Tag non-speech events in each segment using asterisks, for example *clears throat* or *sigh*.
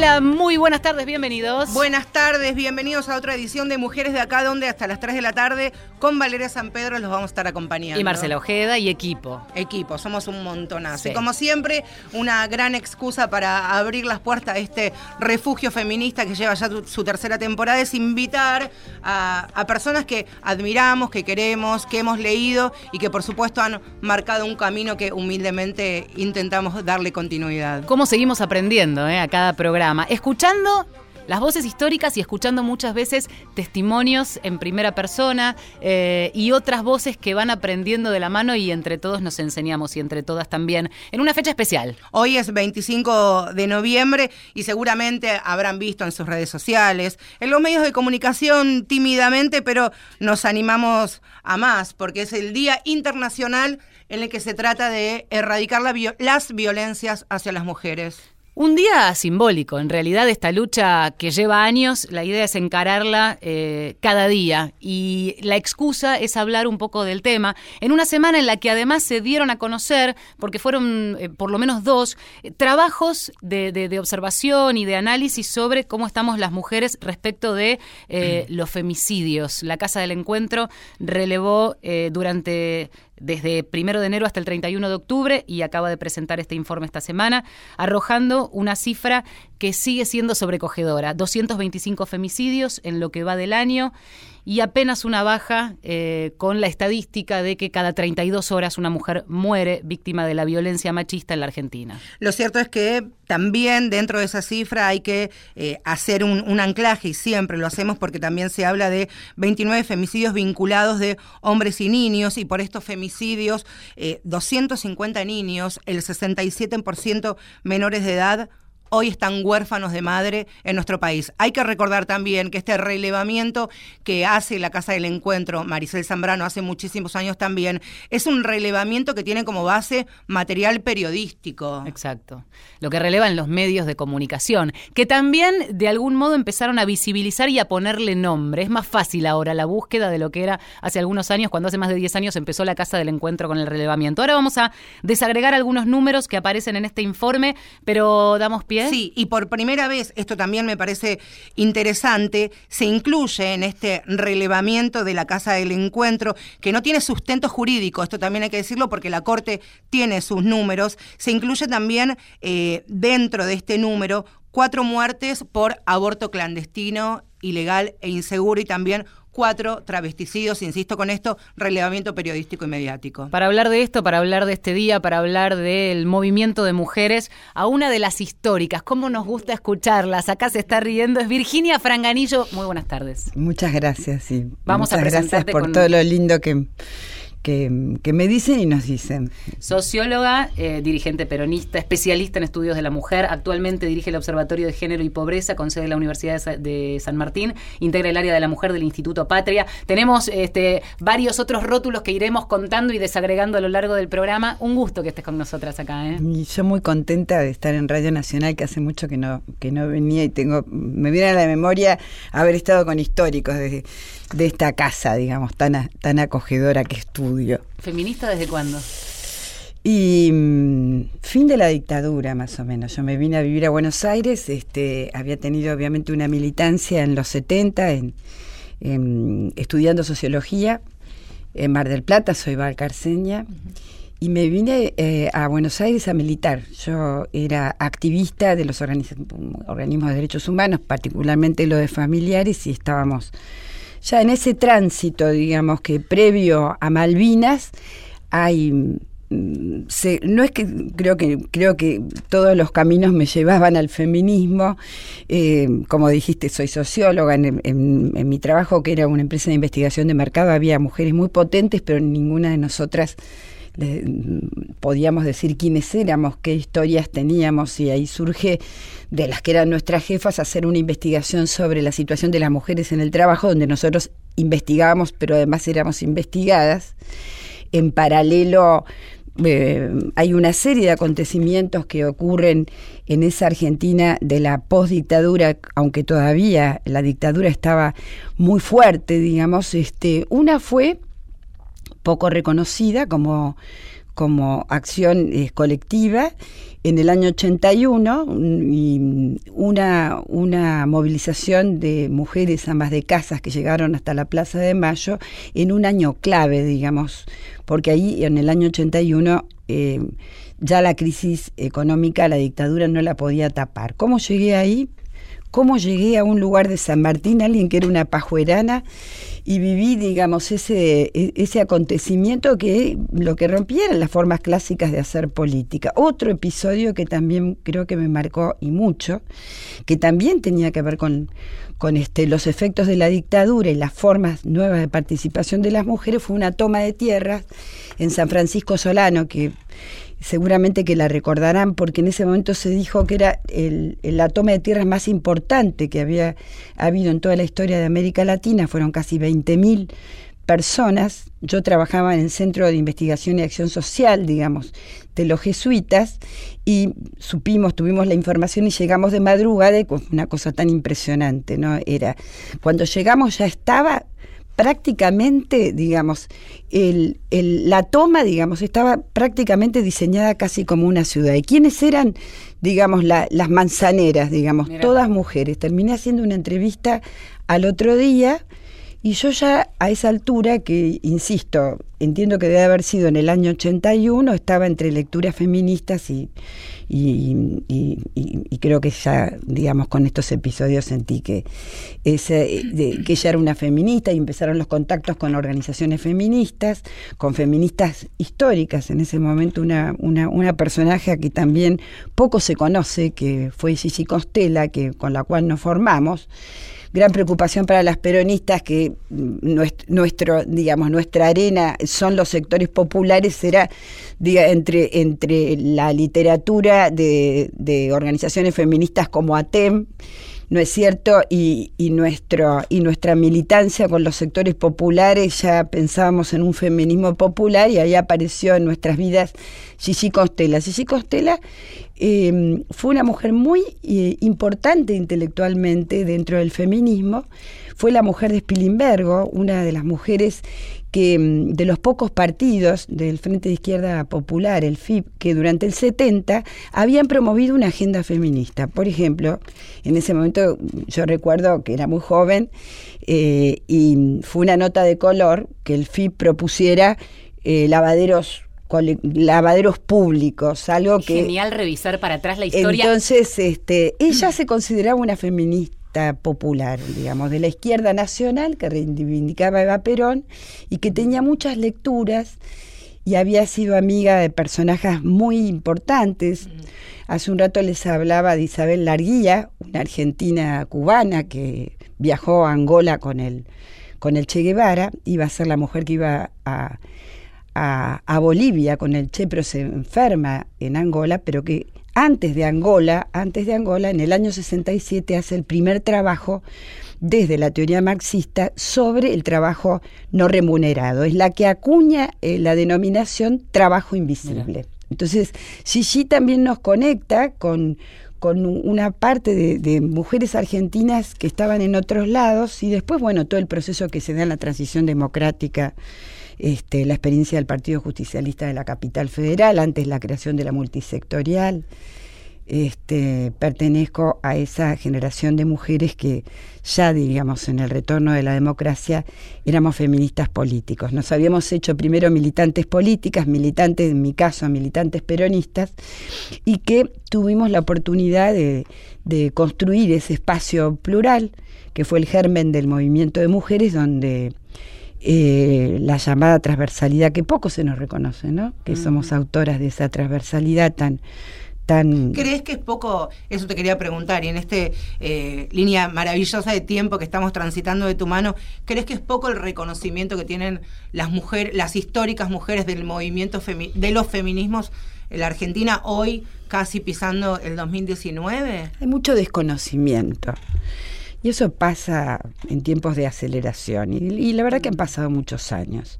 Hola, muy buenas tardes, bienvenidos. Buenas tardes, bienvenidos a otra edición de Mujeres de Acá, donde hasta las 3 de la tarde con Valeria San Pedro los vamos a estar acompañando. Y Marcela Ojeda y equipo. Equipo, somos un montonazo. Sí. Y como siempre, una gran excusa para abrir las puertas de este refugio feminista que lleva ya su tercera temporada es invitar a, a personas que admiramos, que queremos, que hemos leído y que por supuesto han marcado un camino que humildemente intentamos darle continuidad. ¿Cómo seguimos aprendiendo eh, a cada programa? Escuchando las voces históricas y escuchando muchas veces testimonios en primera persona eh, y otras voces que van aprendiendo de la mano y entre todos nos enseñamos y entre todas también en una fecha especial. Hoy es 25 de noviembre y seguramente habrán visto en sus redes sociales, en los medios de comunicación tímidamente, pero nos animamos a más porque es el Día Internacional en el que se trata de erradicar las violencias hacia las mujeres. Un día simbólico, en realidad esta lucha que lleva años, la idea es encararla eh, cada día y la excusa es hablar un poco del tema en una semana en la que además se dieron a conocer, porque fueron eh, por lo menos dos, eh, trabajos de, de- de observación y de análisis sobre cómo estamos las mujeres respecto de *clears throat* los femicidios. La Casa del Encuentro relevó durante desde primero de enero hasta el 31 de octubre y acaba de presentar este informe esta semana, arrojando una cifra que sigue siendo sobrecogedora. 225 femicidios en lo que va del año y apenas una baja eh, con la estadística de que cada 32 horas una mujer muere víctima de la violencia machista en la Argentina. Lo cierto es que también dentro de esa cifra hay que eh, hacer un, anclaje y siempre lo hacemos porque también se habla de 29 femicidios vinculados de hombres y niños y por estos femicidios eh, 250 niños, el 67% menores de edad. Hoy están huérfanos de madre en nuestro país. Hay que recordar también que este relevamiento que hace la Casa del Encuentro, Maricel Zambrano, hace muchísimos años también, es un relevamiento que tiene como base material periodístico. Exacto. Lo que relevan los medios de comunicación, que también de algún modo empezaron a visibilizar y a ponerle nombre. Es más fácil ahora la búsqueda de lo que era hace algunos años, cuando hace más de 10 años empezó la Casa del Encuentro con el relevamiento. Ahora vamos a desagregar algunos números que aparecen en este informe, pero damos pie. Sí, y por primera vez, esto también me parece interesante, se incluye en este relevamiento de la Casa del Encuentro, que no tiene sustento jurídico, esto también hay que decirlo porque la Corte tiene sus números, se incluye también eh, dentro de este número cuatro muertes por aborto clandestino, ilegal e inseguro y también cuatro travesticidios, insisto con esto, relevamiento periodístico y mediático. Para hablar de esto, para hablar de este día, para hablar del movimiento de mujeres, a una de las históricas, cómo nos gusta escucharlas, acá se está riendo, es Virginia Franganillo. Muy buenas tardes. Muchas gracias, sí. Vamos a Muchas gracias presentarte por con- todo lo lindo que, que, que me dicen y nos dicen. Socióloga, eh, dirigente peronista, especialista en estudios de la mujer, actualmente dirige el Observatorio de Género y Pobreza con sede en la Universidad de Sa- de San Martín, integra el área de la mujer del Instituto Patria. Tenemos este, varios otros rótulos que iremos contando y desagregando a lo largo del programa. Un gusto que estés con nosotras acá. ¿eh? Y yo muy contenta de estar en Radio Nacional, que hace mucho que no, que no venía y tengo, me viene a la memoria haber estado con históricos de, de esta casa, digamos, tan, tan acogedora que estudio. ¿Feminista desde cuándo? Y mm, fin de la dictadura, más o menos. Yo me vine a vivir a Buenos Aires, este, había tenido obviamente una militancia en los 70, en, en- estudiando sociología en Mar del Plata, soy valcarceña, y me vine eh, a Buenos Aires a militar. Yo era activista de los organismos de derechos humanos, particularmente los de familiares, y estábamos ya en ese tránsito, digamos, que previo a Malvinas hay mm, se- no es que creo que creo que todos los caminos me llevaban al feminismo. Eh, como dijiste soy socióloga. En, en- en mi trabajo que era una empresa de investigación de mercado había mujeres muy potentes pero ninguna de nosotras podíamos decir quiénes éramos, qué historias teníamos y ahí surge de las que eran nuestras jefas hacer una investigación sobre la situación de las mujeres en el trabajo donde nosotros investigábamos pero además éramos investigadas. En paralelo eh, hay una serie de acontecimientos que ocurren en esa Argentina de la postdictadura, aunque todavía la dictadura estaba muy fuerte, digamos. Este, una fue poco reconocida como, como acción eh, colectiva, en el año 81 y una, una movilización de mujeres ambas de casas que llegaron hasta la Plaza de Mayo en un año clave, digamos, porque ahí en el año 81 eh, ya la crisis económica, la dictadura no la podía tapar. ¿Cómo llegué ahí? ¿Cómo llegué a un lugar de San Martín, alguien que era una pajuerana? Y viví, digamos, ese, e, ese acontecimiento que lo que rompía eran las formas clásicas de hacer política. Otro episodio que también creo que me marcó y mucho, que también tenía que ver con, con este, los efectos de la dictadura y las formas nuevas de participación de las mujeres, fue una toma de tierras en San Francisco Solano, que seguramente que la recordarán porque en ese momento se dijo que era el, la toma de tierras más importante que había habido en toda la historia de América Latina, fueron casi 20.000 personas. Yo trabajaba en el Centro de Investigación y Acción Social, digamos, de los jesuitas, y supimos, tuvimos la información y llegamos de madrugada, y una cosa tan impresionante, ¿no? Era, cuando llegamos ya estaba prácticamente, digamos, el, la toma, digamos, estaba prácticamente diseñada casi como una ciudad. ¿Y quiénes eran, digamos, las manzaneras, digamos, todas mujeres? Terminé haciendo una entrevista al otro día y yo ya a esa altura, que insisto, entiendo que debe haber sido en el año 81, estaba entre lecturas feministas y, creo que ya, digamos, con estos episodios sentí que, ese, que ella era una feminista y empezaron los contactos con organizaciones feministas, con feministas históricas. En ese momento una, una, una personaje que también poco se conoce, que fue Gigi Costela, que, con la cual nos formamos gran preocupación para las peronistas que nuestro, digamos, nuestra arena son los sectores populares, será entre, entre la literatura de, de organizaciones feministas como ATEM, ¿no es cierto? Y, nuestro, y nuestra militancia con los sectores populares, ya pensábamos en un feminismo popular y ahí apareció en nuestras vidas Gigi Costela. Gigi Costela eh, fue una mujer muy eh, importante intelectualmente dentro del feminismo. Fue la mujer de Spilimbergo, una de las mujeres que mm, de los pocos partidos del Frente de Izquierda Popular, el FIP, que durante el 70 habían promovido una agenda feminista. Por ejemplo, en ese momento yo recuerdo que era muy joven eh, y fue una nota de color que el FIP propusiera lavaderos lavaderos públicos, algo que... Genial revisar para atrás la historia. Entonces, este, ella se consideraba una feminista popular, digamos, de la izquierda nacional que reivindicaba a Eva Perón y que tenía muchas lecturas y había sido amiga de personajes muy importantes. Hace un rato les hablaba de Isabel Larguía, una argentina cubana que viajó a Angola con el, con el Che Guevara, iba a ser la mujer que iba a a, Bolivia con el Che, pero se enferma en Angola, pero que antes de Angola, antes de Angola, en el año 67 hace el primer trabajo desde la teoría marxista sobre el trabajo no remunerado. Es la que acuña eh, la denominación trabajo invisible. Entonces, Gigi también nos conecta con, con una parte de, de, mujeres argentinas que estaban en otros lados y después, bueno, todo el proceso que se da en la transición democrática este, la experiencia del Partido Justicialista de la Capital Federal, antes la creación de la multisectorial. Este, pertenezco a esa generación de mujeres que ya, diríamos, en el retorno de la democracia éramos feministas políticos. Nos habíamos hecho primero militantes políticas, militantes, en mi caso, militantes peronistas, y que tuvimos la oportunidad de construir ese espacio plural, que fue el germen del movimiento de mujeres, donde eh, la llamada transversalidad que poco se nos reconoce, ¿no? Que somos autoras de esa transversalidad tan tan... ¿Crees que es poco, eso te quería preguntar, y en esta eh, línea maravillosa de tiempo que estamos transitando de tu mano, ¿crees que es poco el reconocimiento que tienen las mujeres, las históricas mujeres del movimiento de los feminismos en la Argentina hoy, casi pisando el 2019? Hay mucho desconocimiento. Y eso pasa en tiempos de aceleración. Y, la verdad que han pasado muchos años.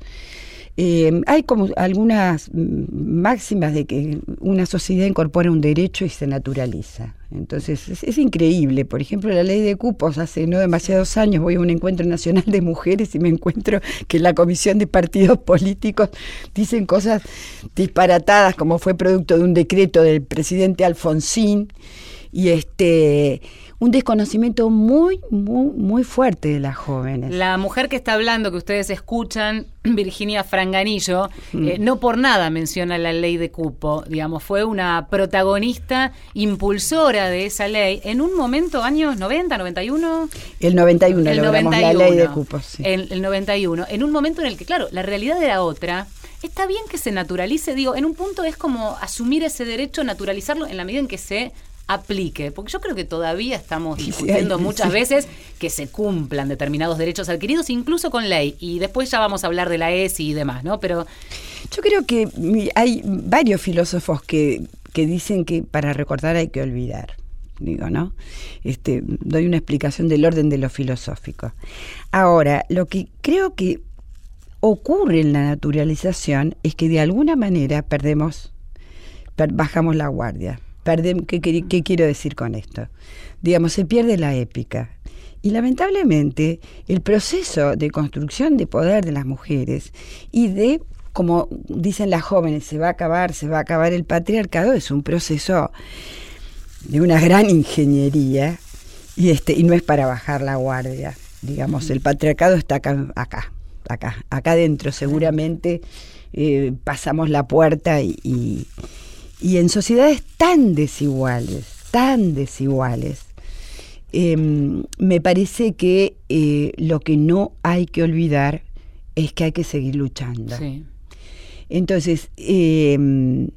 Eh, hay como algunas máximas de que una sociedad incorpora un derecho y se naturaliza. Entonces es, increíble. Por ejemplo, la ley de cupos, hace no demasiados años voy a un encuentro nacional de mujeres y me encuentro que la comisión de partidos políticos dicen cosas disparatadas como fue producto de un decreto del presidente Alfonsín y este un desconocimiento muy, muy, muy fuerte de las jóvenes. La mujer que está hablando, que ustedes escuchan, *clears throat* Virginia Franganillo, mm. eh, no por nada menciona la ley de cupo, digamos, fue una protagonista impulsora de esa ley en un momento, años 90, 91. El 91, el 91 la ley de cupo, sí. El, el 91, en un momento en el que, claro, la realidad era otra. Está bien que se naturalice, digo, en un punto es como asumir ese derecho, naturalizarlo en la medida en que se aplique, porque yo creo que todavía estamos discutiendo muchas veces que se cumplan determinados derechos adquiridos, incluso con ley, y después ya vamos a hablar de la ESI y demás, ¿no? Pero yo creo que hay varios filósofos que, que dicen que para recordar hay que olvidar digo, ¿no? Este, doy una explicación del orden de lo filosófico. Ahora, lo que creo que ocurre en la naturalización es que de alguna manera perdemos, bajamos la guardia. ¿Qué, quiero decir con esto? Digamos, se pierde la épica. Y lamentablemente el proceso de construcción de poder de las mujeres y de, como dicen las jóvenes, se va a acabar, se va a acabar el patriarcado, es un proceso de una gran ingeniería y, este, y no es para bajar la guardia. Digamos, el patriarcado está acá, acá, acá, acá adentro. Seguramente eh, pasamos la puerta y y en sociedades tan desiguales, tan desiguales, em, me parece que eh, lo que no hay que olvidar es que hay que seguir luchando. Entonces, em,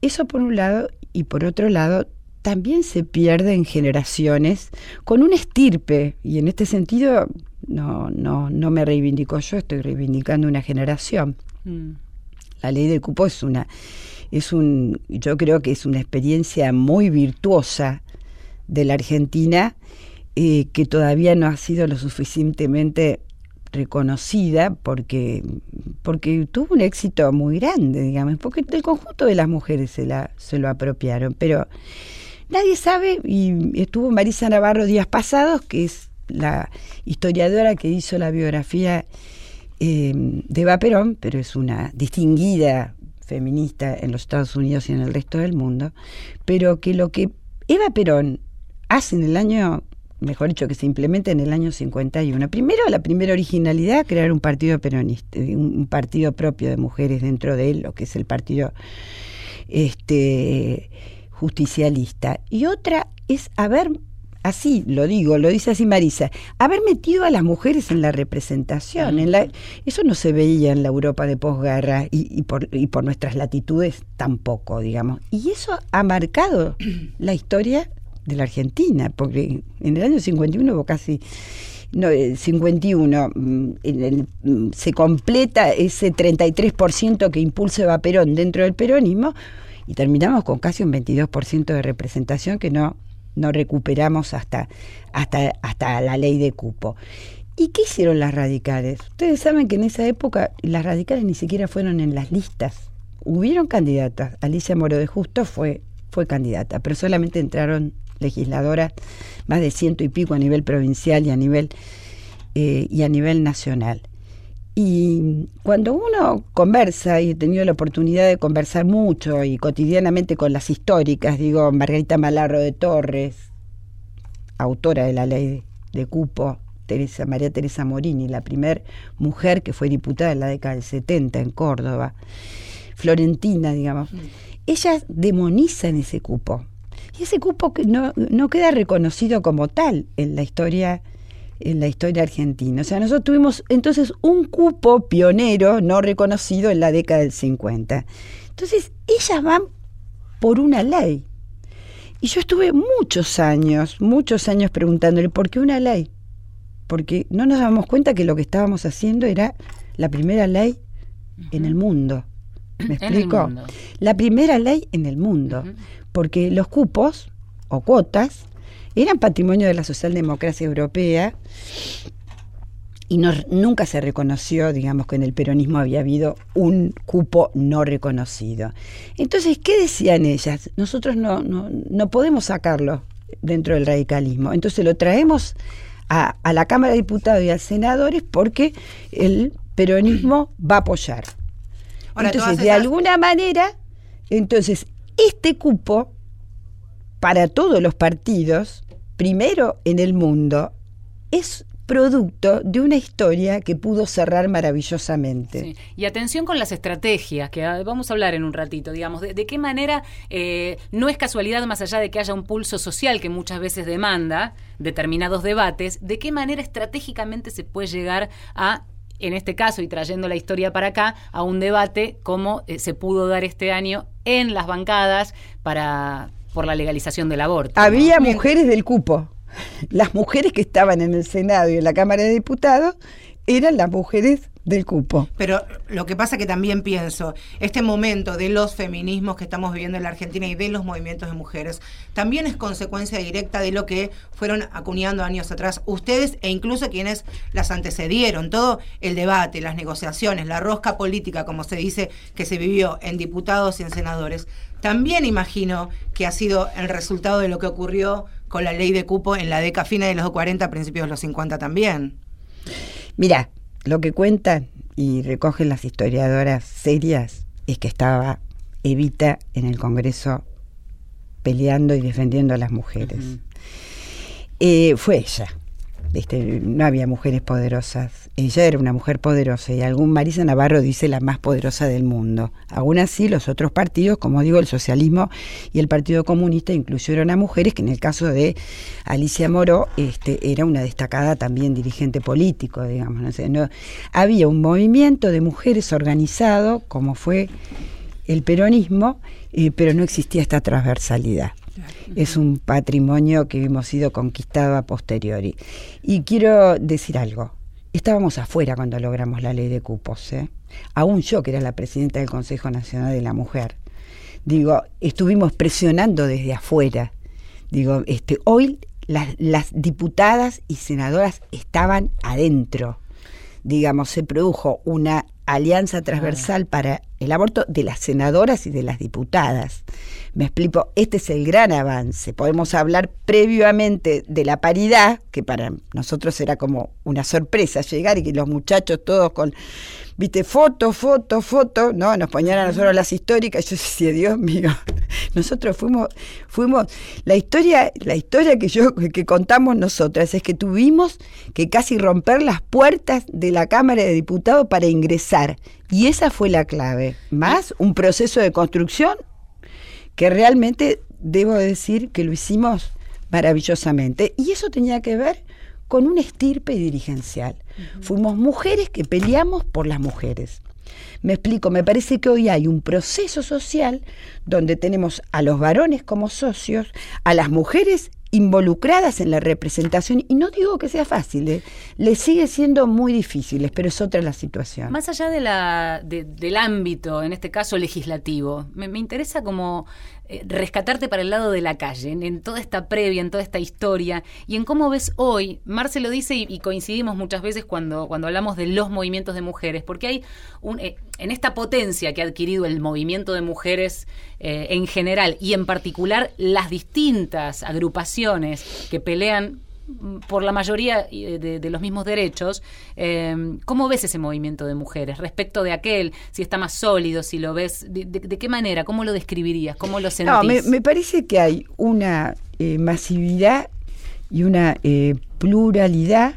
eso por un lado, y por otro lado, también se pierden generaciones con un estirpe, y en este sentido no, no, no me reivindico yo, estoy reivindicando una generación. Mm. La ley del cupo es una es un, yo creo que es una experiencia muy virtuosa de la Argentina eh, que todavía no ha sido lo suficientemente reconocida porque, porque tuvo un éxito muy grande, digamos, porque el conjunto de las mujeres se, la, se lo apropiaron, pero nadie sabe, y estuvo Marisa Navarro días pasados, que es la historiadora que hizo la biografía eh, de Eva Perón, pero es una distinguida feminista en los Estados Unidos y en el resto del mundo, pero que lo que Eva Perón hace en el año, mejor dicho, que se implementa en el año 51, primero la primera originalidad, crear un partido peronista, un partido propio de mujeres dentro de él, lo que es el partido este justicialista, y otra es haber así lo digo, lo dice así Marisa, haber metido a las mujeres en la representación. En la, eso no se veía en la Europa de posguerra y, por, y por nuestras latitudes tampoco, digamos. Y eso ha marcado *clears throat* la historia de la Argentina, porque en el año 51 hubo casi... No, 51 mm, mm, se completa ese 33% que impulsa Perón dentro del peronismo y terminamos con casi un 22% de representación que no no recuperamos hasta, hasta, hasta la ley de cupo. ¿Y qué hicieron las radicales? Ustedes saben que en esa época las radicales ni siquiera fueron en las listas. Hubieron candidatas. Alicia Moro de Justo fue, fue candidata, pero solamente entraron legisladoras, más de ciento y pico a nivel provincial y a nivel, eh, y a nivel nacional. Y cuando uno conversa, y he tenido la oportunidad de conversar mucho y cotidianamente con las históricas, digo, Margarita Malarro de Torres, autora de la ley de cupo, Teresa, María Teresa Morini, la primera mujer que fue diputada en la década del 70 en Córdoba, Florentina, digamos, ellas demonizan ese cupo. Y ese cupo no, no queda reconocido como tal en la historia en la historia argentina. O sea, nosotros tuvimos entonces un cupo pionero no reconocido en la década del 50. Entonces, ellas van por una ley. Y yo estuve muchos años, muchos años preguntándole, ¿por qué una ley? Porque no nos damos cuenta que lo que estábamos haciendo era la primera ley en el mundo. ¿Me explico? La primera ley en el mundo. Porque los cupos o cuotas eran patrimonio de la socialdemocracia europea y nunca se reconoció, digamos, que en el peronismo había habido un cupo no reconocido. Entonces, ¿qué decían ellas? Nosotros no, no, no podemos sacarlo dentro del radicalismo. Entonces lo traemos a, a la Cámara de Diputados y a senadores porque el peronismo va a apoyar. entonces, de alguna manera, entonces, este cupo para todos los partidos, primero en el mundo, es producto de una historia que pudo cerrar maravillosamente. Y atención con las estrategias, que ah, vamos a hablar en un ratito, digamos, de, qué manera eh, no es casualidad más allá de que haya un pulso social que muchas veces demanda determinados debates, de qué manera estratégicamente se puede llegar a en este caso, y trayendo la historia para acá, a un debate como eh, se pudo dar este año en las bancadas para por la legalización del aborto. Había mujeres del cupo las mujeres que estaban en el Senado y en la Cámara de Diputados eran las mujeres del cupo. Pero lo que pasa que también pienso, este momento de los feminismos que estamos viviendo en la Argentina y de los movimientos de mujeres, también es consecuencia directa de lo que fueron acuñando años atrás ustedes e incluso quienes las antecedieron. Todo el debate, las negociaciones, la rosca política, como se dice, que se vivió en diputados y en senadores, también imagino que ha sido el resultado de lo que ocurrió con la ley de cupo en la década fina de los 40, principios de los 50 también. Mira, lo que cuentan y recogen las historiadoras serias es que estaba Evita en el Congreso peleando y defendiendo a las mujeres. Eh, fue ella no había mujeres poderosas. Ella era una mujer poderosa y algún Marisa Navarro dice la más poderosa del mundo. Aún así, los otros partidos, como digo, el socialismo y el Partido Comunista incluyeron a mujeres, que en el caso de Alicia Moró este, era una destacada también dirigente político, digamos. No no, había un movimiento de mujeres organizado, como fue el peronismo, eh, pero no existía esta transversalidad es un patrimonio que hemos sido conquistado a posteriori. Y quiero decir algo. Estábamos afuera cuando logramos la ley de cupos, ¿eh? aún yo, que era la presidenta del Consejo Nacional de la Mujer. Digo, estuvimos presionando desde afuera. Digo, este, hoy las, las diputadas y senadoras estaban adentro. Digamos, se produjo una alianza transversal para el aborto de las senadoras y de las diputadas. Me explico, este es el gran avance. Podemos hablar previamente de la paridad, que para nosotros era como una sorpresa llegar y que los muchachos todos con, viste, foto, foto, foto, ¿no? Nos ponían a nosotros las históricas. Yo decía, Dios mío, *laughs* nosotros fuimos, fuimos, la historia, la historia que yo, que contamos nosotras es que tuvimos que casi romper las puertas de la Cámara de Diputados para ingresar. Y esa fue la clave. Más un proceso de construcción que realmente debo decir que lo hicimos maravillosamente. Y eso tenía que ver con un estirpe dirigencial. Fuimos mujeres que peleamos por las mujeres. Me explico, me parece que hoy hay un proceso social donde tenemos a los varones como socios, a las mujeres involucradas en la representación, y no digo que sea fácil, ¿eh? le sigue siendo muy difícil, pero es otra la situación. Más allá de la, del ámbito, en este caso legislativo, me, me interesa como eh, rescatarte para el lado de la calle, en, toda esta previa, en toda esta historia, y en cómo ves hoy, Marce lo dice y, coincidimos muchas veces cuando, cuando hablamos de los movimientos de mujeres, porque hay un, eh, en esta potencia que ha adquirido el movimiento de mujeres eh, en general y en particular las distintas agrupaciones que pelean por la mayoría de, los mismos derechos, eh, ¿cómo ves ese movimiento de mujeres respecto de aquel? Si está más sólido, si lo ves, ¿de, qué manera? ¿Cómo lo describirías? ¿Cómo lo sentís? No, me, parece que hay una eh, masividad y una eh, pluralidad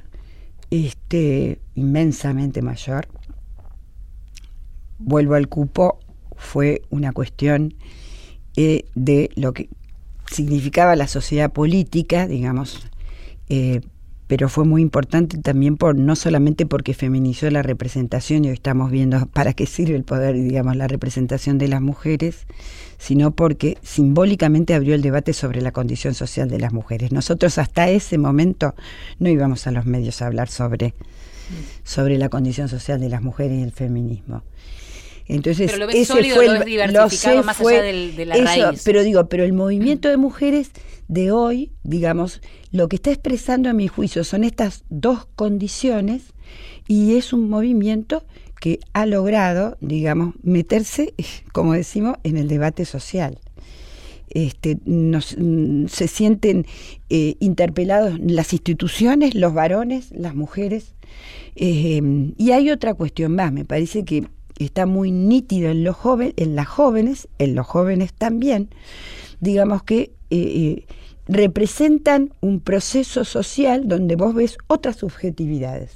este, inmensamente mayor. Vuelvo al cupo, fue una cuestión de lo que significaba la sociedad política, digamos, eh, pero fue muy importante también por no solamente porque feminizó la representación y hoy estamos viendo *laughs* para qué sirve el poder, digamos, la representación de las mujeres, sino porque simbólicamente abrió el debate sobre la condición social de las mujeres. Nosotros hasta ese momento no íbamos a los medios a hablar sobre, sobre la condición social de las mujeres y el feminismo. Entonces, pero lo ves ese sólido, fue lo ves diversificado más fue allá del- de la eso, raíz. Pero digo, pero el movimiento de mujeres de hoy, digamos, lo que está expresando a mi juicio son estas dos condiciones y es un movimiento que ha logrado, digamos, meterse, *laughs* como decimos, en el debate social. Este, mm, se sienten eh, interpelados las instituciones, los varones, las mujeres. Eh, y hay otra cuestión más, me parece que está muy nítido en los jóvenes, en las jóvenes, en los jóvenes también, digamos que eh, representan un proceso social donde vos ves otras subjetividades.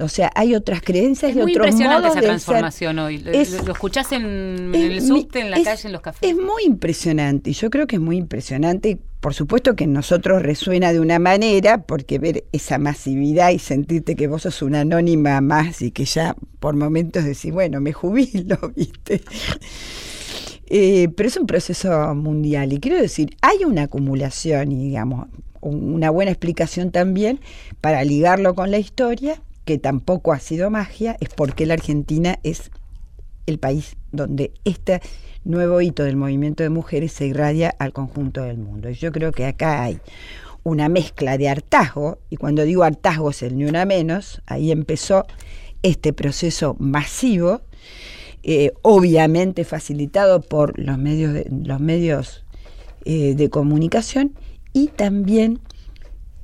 O sea, hay otras creencias Es y muy otros impresionante modos esa transformación hoy. Lo, Es- lo- lo escuchás en, el subte, en la calle, en los cafés. Es muy impresionante, y yo creo que es muy impresionante. Por supuesto que en nosotros resuena de una manera, porque ver esa masividad y sentirte que vos sos una anónima más y que ya por momentos decís, bueno, me jubilo, *laughs* ¿viste? Eh, pero es un proceso mundial y quiero decir, hay una acumulación y digamos un- una buena explicación también para ligarlo con la historia, que tampoco ha sido magia, es porque la Argentina es el país donde este nuevo hito del movimiento de mujeres se irradia al conjunto del mundo. Y yo creo que acá hay una mezcla de hartazgo, y cuando digo hartazgo es el ni una menos, ahí empezó este proceso masivo, eh, obviamente facilitado por los medios de, los medios eh, de comunicación y también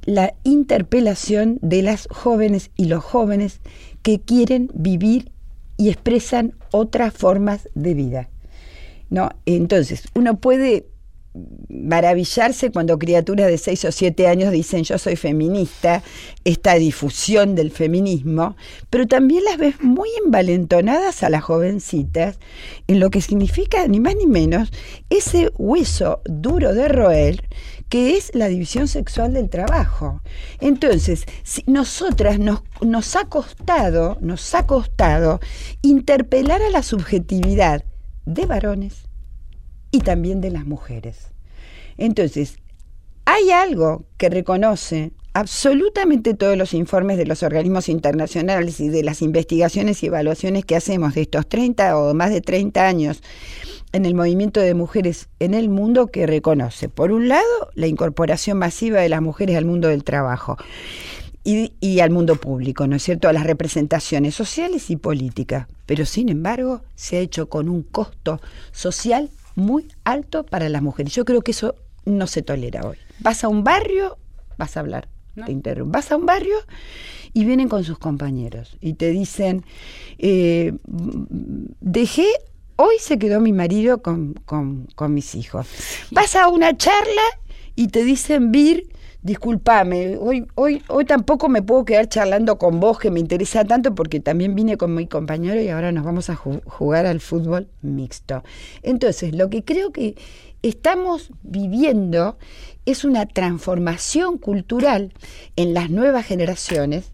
la interpelación de las jóvenes y los jóvenes que quieren vivir y expresan otras formas de vida. ¿no? Entonces, uno puede maravillarse cuando criaturas de 6 o 7 años dicen yo soy feminista, esta difusión del feminismo, pero también las ves muy envalentonadas a las jovencitas en lo que significa ni más ni menos ese hueso duro de roer que es la división sexual del trabajo. Entonces, si nosotras nos, nos ha costado, nos ha costado interpelar a la subjetividad de varones y también de las mujeres. Entonces, hay algo que reconoce absolutamente todos los informes de los organismos internacionales y de las investigaciones y evaluaciones que hacemos de estos 30 o más de 30 años en el movimiento de mujeres en el mundo que reconoce, por un lado, la incorporación masiva de las mujeres al mundo del trabajo y, y al mundo público, ¿no es cierto?, a las representaciones sociales y políticas, pero sin embargo se ha hecho con un costo social muy alto para las mujeres. Yo creo que eso no se tolera hoy. Vas a un barrio, vas a hablar, No. te interrumpo, vas a un barrio y vienen con sus compañeros y te dicen, eh, dejé, hoy se quedó mi marido con, con- con mis hijos. Vas a una charla y te dicen, Vir, discúlpame, hoy, hoy, hoy tampoco me puedo quedar charlando con vos, que me interesa tanto, porque también vine con mi compañero y ahora nos vamos a ju- jugar al fútbol mixto. Entonces, lo que creo que estamos viviendo es una transformación cultural en las nuevas generaciones,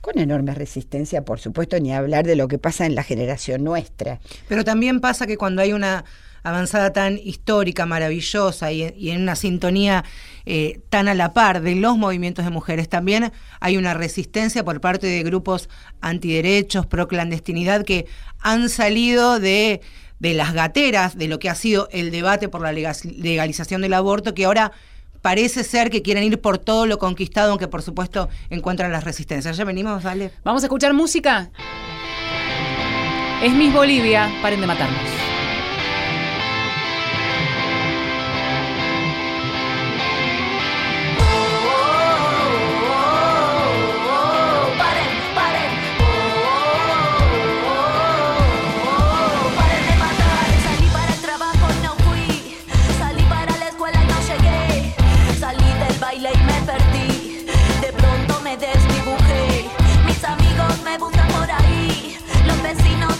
con enorme resistencia, por supuesto, ni hablar de lo que pasa en la generación nuestra. Pero también pasa que cuando hay una avanzada tan histórica, maravillosa y, en una sintonía eh, tan a la par de los movimientos de mujeres, también hay una resistencia por parte de grupos antiderechos, pro clandestinidad, que han salido de, de las gateras de lo que ha sido el debate por la lega- legalización del aborto, que ahora parece ser que quieren ir por todo lo conquistado, aunque por supuesto encuentran las resistencias. Ya venimos, vale. Vamos a escuchar música. Es Miss Bolivia, paren de matarnos.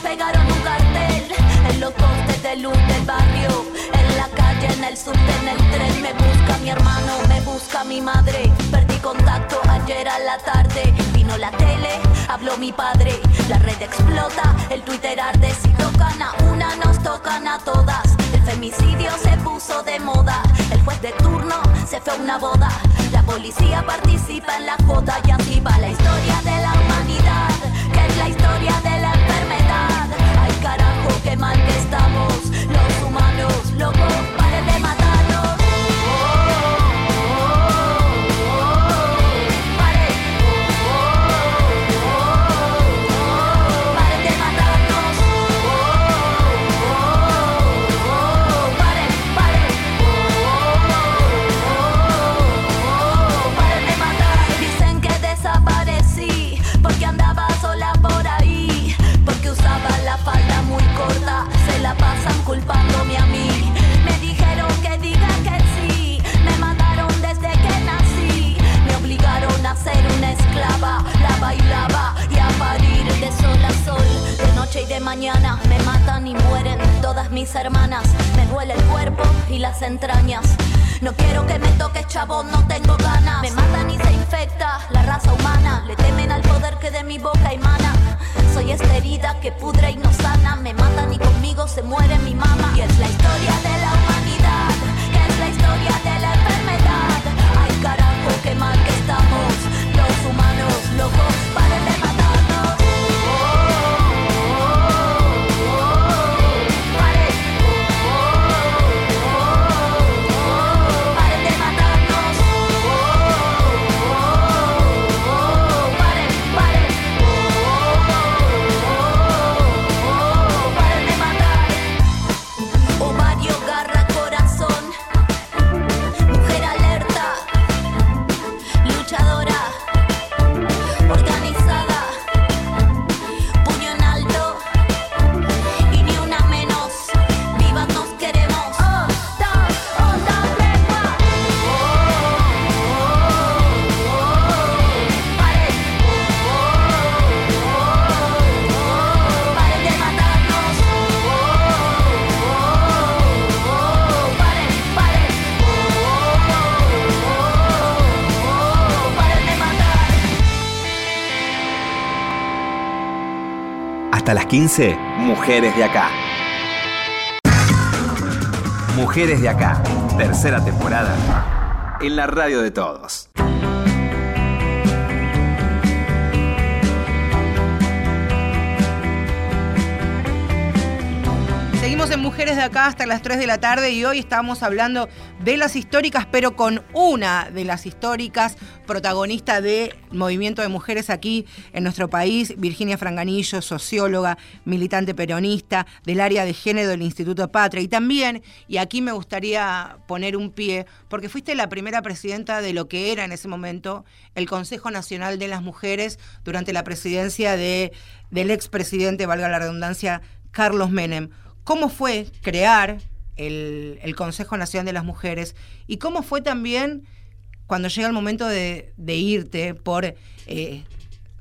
Pegaron un cartel en los postes de luz del barrio. En la calle, en el subte, en el tren. Me busca mi hermano, me busca mi madre. Perdí contacto ayer a la tarde. Vino la tele, habló mi padre. La red explota, el Twitter arde. Si tocan a una, nos tocan a todas. El femicidio se puso de moda. El juez de turno se fue a una boda. La policía participa en la joda y así va la historia de la humanidad. Que es la historia de la qué mal que estamos los humanos, loco, 15, Mujeres de Acá. Mujeres de Acá, tercera temporada, en la radio de todos. En Mujeres de Acá hasta las 3 de la tarde y hoy estamos hablando de las históricas, pero con una de las históricas protagonista del movimiento de mujeres aquí en nuestro país, Virginia Franganillo, socióloga, militante peronista del área de género del Instituto Patria. Y también, y aquí me gustaría poner un pie, porque fuiste la primera presidenta de lo que era en ese momento el Consejo Nacional de las Mujeres durante la presidencia de, del expresidente, valga la redundancia, Carlos Menem. ¿Cómo fue crear el, Consejo Nacional de las Mujeres y cómo fue también cuando llega el momento de, de irte por eh,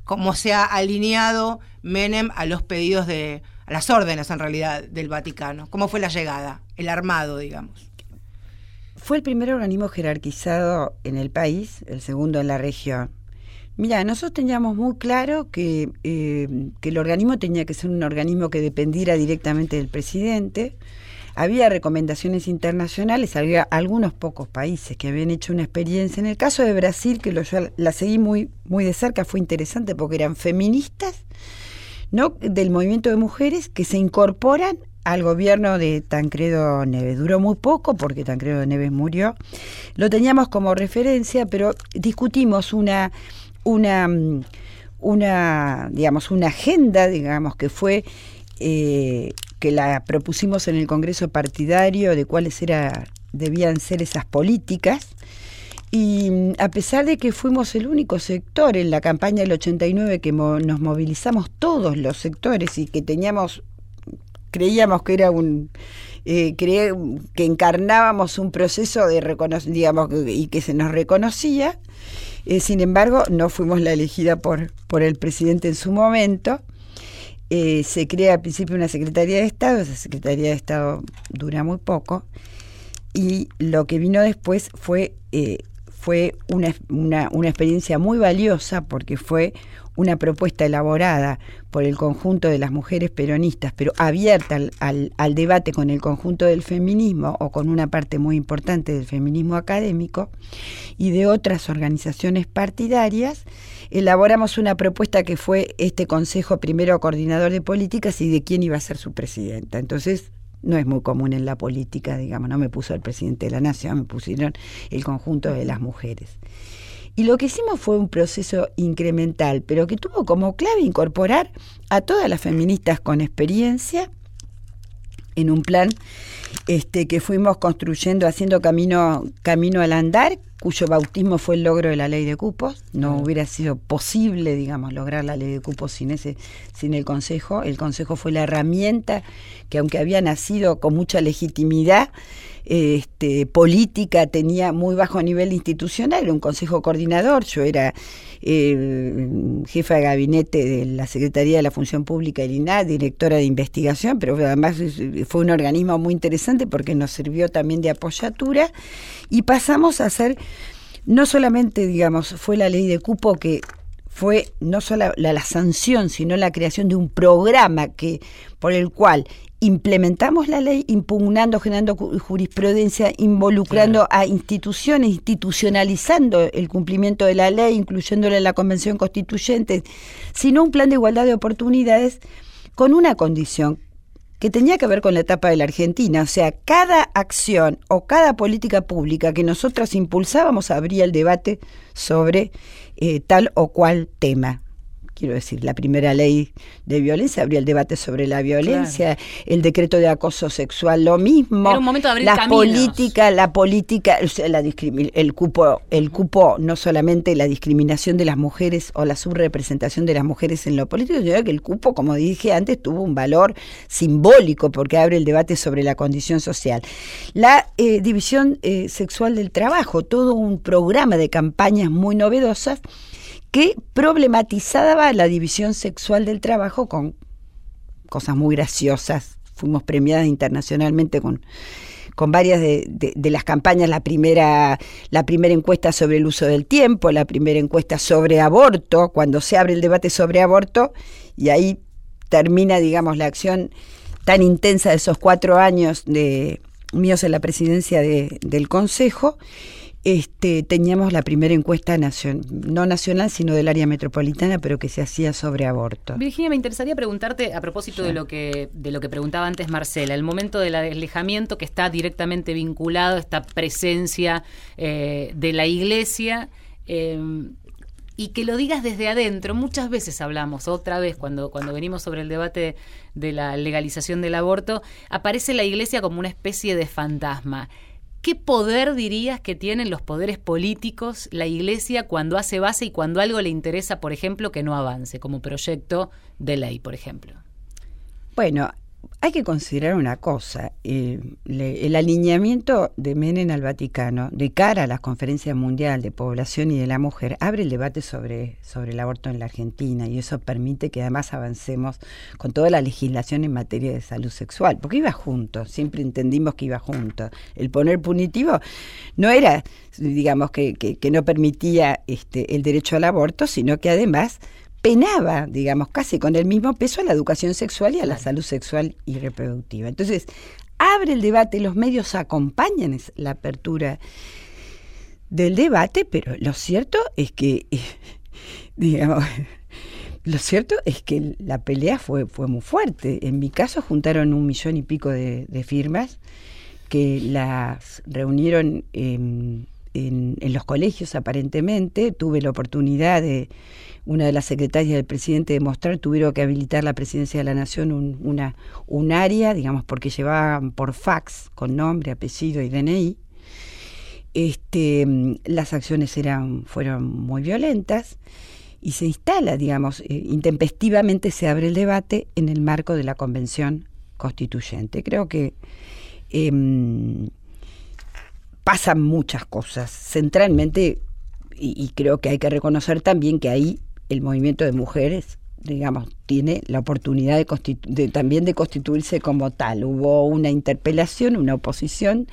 cómo se ha alineado Menem a los pedidos de, a las órdenes en realidad del Vaticano? ¿Cómo fue la llegada, el armado, digamos? Fue el primer organismo jerarquizado en el país, el segundo en la región. Mira, nosotros teníamos muy claro que, eh, que el organismo tenía que ser un organismo que dependiera directamente del presidente. Había recomendaciones internacionales, había algunos pocos países que habían hecho una experiencia. En el caso de Brasil, que lo, yo la seguí muy, muy de cerca, fue interesante porque eran feministas, ¿no? Del movimiento de mujeres que se incorporan al gobierno de Tancredo Neves. Duró muy poco porque Tancredo Neves murió. Lo teníamos como referencia, pero discutimos una una, una, digamos, una agenda, digamos, que fue eh, que la propusimos en el Congreso partidario de cuáles era, debían ser esas políticas. Y mm, a pesar de que fuimos el único sector en la campaña del 89 que nos movilizamos todos los sectores y que teníamos, creíamos que era un, eh, que encarnábamos un proceso de digamos, y que se nos reconocía, eh, sin embargo, no fuimos la elegida por, por el presidente en su momento. Eh, se crea al principio una Secretaría de Estado, esa Secretaría de Estado dura muy poco, y lo que vino después fue, eh, fue una, una, una experiencia muy valiosa porque fue una propuesta elaborada por el conjunto de las mujeres peronistas, pero abierta al, debate con el conjunto del feminismo o con una parte muy importante del feminismo académico y de otras organizaciones partidarias, elaboramos una propuesta que fue este Consejo primero coordinador de políticas y de quién iba a ser su presidenta. Entonces, no es muy común en la política, digamos, no me puso el presidente de la nación, me pusieron el conjunto de las mujeres. Y lo que hicimos fue un proceso incremental, pero que tuvo como clave incorporar a todas las feministas con experiencia en un plan este, que fuimos construyendo, haciendo camino, camino al andar, cuyo bautismo fue el logro de la ley de cupos. No hubiera sido posible, digamos, lograr la ley de cupos sin ese, sin el Consejo. El Consejo fue la herramienta que, aunque había nacido con mucha legitimidad, este, política tenía muy bajo nivel institucional, un consejo coordinador, yo era eh, jefa de gabinete de la Secretaría de la Función Pública del INAD, directora de investigación, pero además fue un organismo muy interesante porque nos sirvió también de apoyatura. Y pasamos a hacer, no solamente, digamos, fue la ley de cupo que fue no solo la, la, sanción, sino la creación de un programa que por el cual implementamos la ley impugnando, generando jurisprudencia, involucrando claro. a instituciones, institucionalizando el cumplimiento de la ley, incluyéndola en la Convención Constituyente, sino un plan de igualdad de oportunidades con una condición que tenía que ver con la etapa de la Argentina, o sea, cada acción o cada política pública que nosotros impulsábamos abría el debate sobre eh, tal o cual tema quiero decir, la primera ley de violencia abrió el debate sobre la violencia, claro. el decreto de acoso sexual, lo mismo. Era un momento de abrir la caminos. política, la política, o sea, la el cupo, el cupo, no solamente la discriminación de las mujeres o la subrepresentación de las mujeres en lo político, sino que el cupo, como dije antes, tuvo un valor simbólico porque abre el debate sobre la condición social. La eh, división eh, sexual del trabajo, todo un programa de campañas muy novedosas que problematizaba la división sexual del trabajo con cosas muy graciosas. Fuimos premiadas internacionalmente con, con varias de, de, las campañas, la primera, la primera encuesta sobre el uso del tiempo, la primera encuesta sobre aborto, cuando se abre el debate sobre aborto, y ahí termina, digamos, la acción tan intensa de esos cuatro años de míos en la presidencia de, del Consejo, este, teníamos la primera encuesta nacion no nacional, sino del área metropolitana, pero que se hacía sobre aborto. Virginia, me interesaría preguntarte, a propósito sí. de, lo que, de lo que preguntaba antes Marcela, el momento del alejamiento que está directamente vinculado a esta presencia eh, de la iglesia. Eh, y que lo digas desde adentro. Muchas veces hablamos, otra vez, cuando, cuando venimos sobre el debate de la legalización del aborto, aparece la iglesia como una especie de fantasma. ¿Qué poder dirías que tienen los poderes políticos, la Iglesia, cuando hace base y cuando algo le interesa, por ejemplo, que no avance, como proyecto de ley, por ejemplo? Bueno, hay que considerar una cosa, eh, el alineamiento de Menem al Vaticano de cara a la Conferencia Mundial de Población y de la Mujer abre el debate sobre, sobre el aborto en la Argentina y eso permite que además avancemos con toda la legislación en materia de salud sexual, porque iba junto, siempre entendimos que iba junto. El poner punitivo no era, digamos, que, que, que no permitía este, el derecho al aborto, sino que además penaba, digamos, casi con el mismo peso a la educación sexual y a la salud sexual y reproductiva. Entonces, abre el debate, los medios acompañan la apertura del debate, pero lo cierto es que, *laughs* digamos, *laughs* lo cierto es que la pelea fue, fue muy fuerte. En mi caso juntaron un millón y pico de, de firmas que las reunieron en, en, los colegios aparentemente. Tuve la oportunidad de una de las secretarias del presidente de mostrar, tuvieron que habilitar la presidencia de la Nación un, una, un área, digamos, porque llevaban por fax con nombre, apellido y DNI. Este, las acciones eran, fueron muy violentas y se instala, digamos, eh, intempestivamente se abre el debate en el marco de la Convención Constituyente. Creo que eh, pasan muchas cosas, centralmente, y, creo que hay que reconocer también que ahí el movimiento de mujeres digamos, tiene la oportunidad de, también de constituirse como tal. Hubo una interpelación, una oposición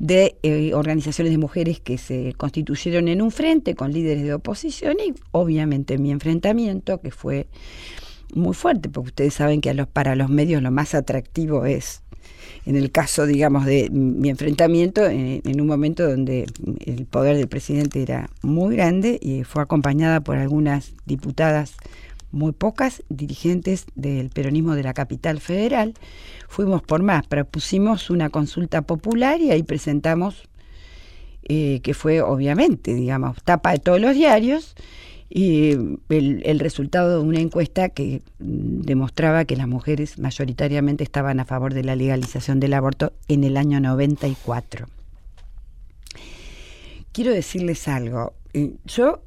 de eh, organizaciones de mujeres que se constituyeron en un frente con líderes de oposición y obviamente mi enfrentamiento, que fue muy fuerte, porque ustedes saben que para los medios lo más atractivo es en el caso, digamos, de mi enfrentamiento, en, un momento donde el poder del presidente era muy grande y fue acompañada por algunas diputadas, muy pocas dirigentes del peronismo de la capital federal. Fuimos por más, propusimos una consulta popular y ahí presentamos, eh, que fue obviamente, digamos, tapa de todos los diarios, y el, el, resultado de una encuesta que mm, demostraba que las mujeres mayoritariamente estaban a favor de la legalización del aborto en el año 94. Quiero decirles algo. Eh, yo,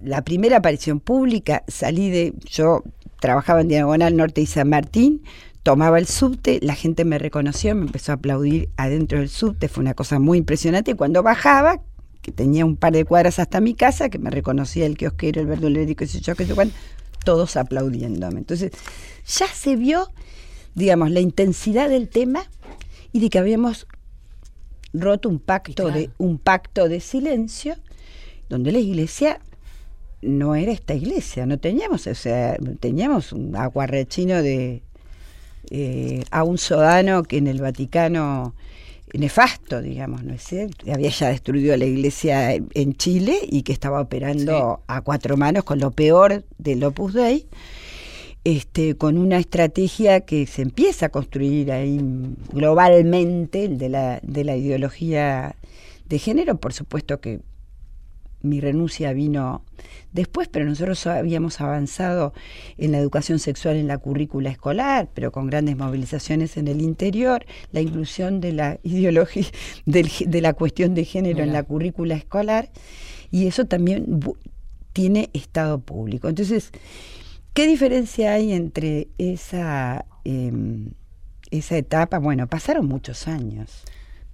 la primera aparición pública, salí de. Yo trabajaba en Diagonal Norte y San Martín, tomaba el subte, la gente me reconoció, me empezó a aplaudir adentro del subte, fue una cosa muy impresionante. Y cuando bajaba, que tenía un par de cuadras hasta mi casa, que me reconocía el kiosquero, el verdulero, qué sé yo, qué sé todos aplaudiéndome. Entonces, ya se vio, digamos, la intensidad del tema y de que habíamos roto un pacto claro. de un pacto de silencio donde la iglesia no era esta iglesia, no teníamos, o sea, teníamos un aguarrechino de eh, a un sodano que en el Vaticano nefasto, digamos, ¿no es cierto? Había ya destruido la iglesia en Chile y que estaba operando sí. a cuatro manos con lo peor del Opus Dei, este, con una estrategia que se empieza a construir ahí globalmente, de la, de la ideología de género, por supuesto que mi renuncia vino después, pero nosotros habíamos avanzado en la educación sexual en la currícula escolar, pero con grandes movilizaciones en el interior, la inclusión de la *laughs* ideología, de la cuestión de género Mira. en la currícula escolar, y eso también tiene estado público. Entonces, ¿qué diferencia hay entre esa, eh, esa etapa? Bueno, pasaron muchos años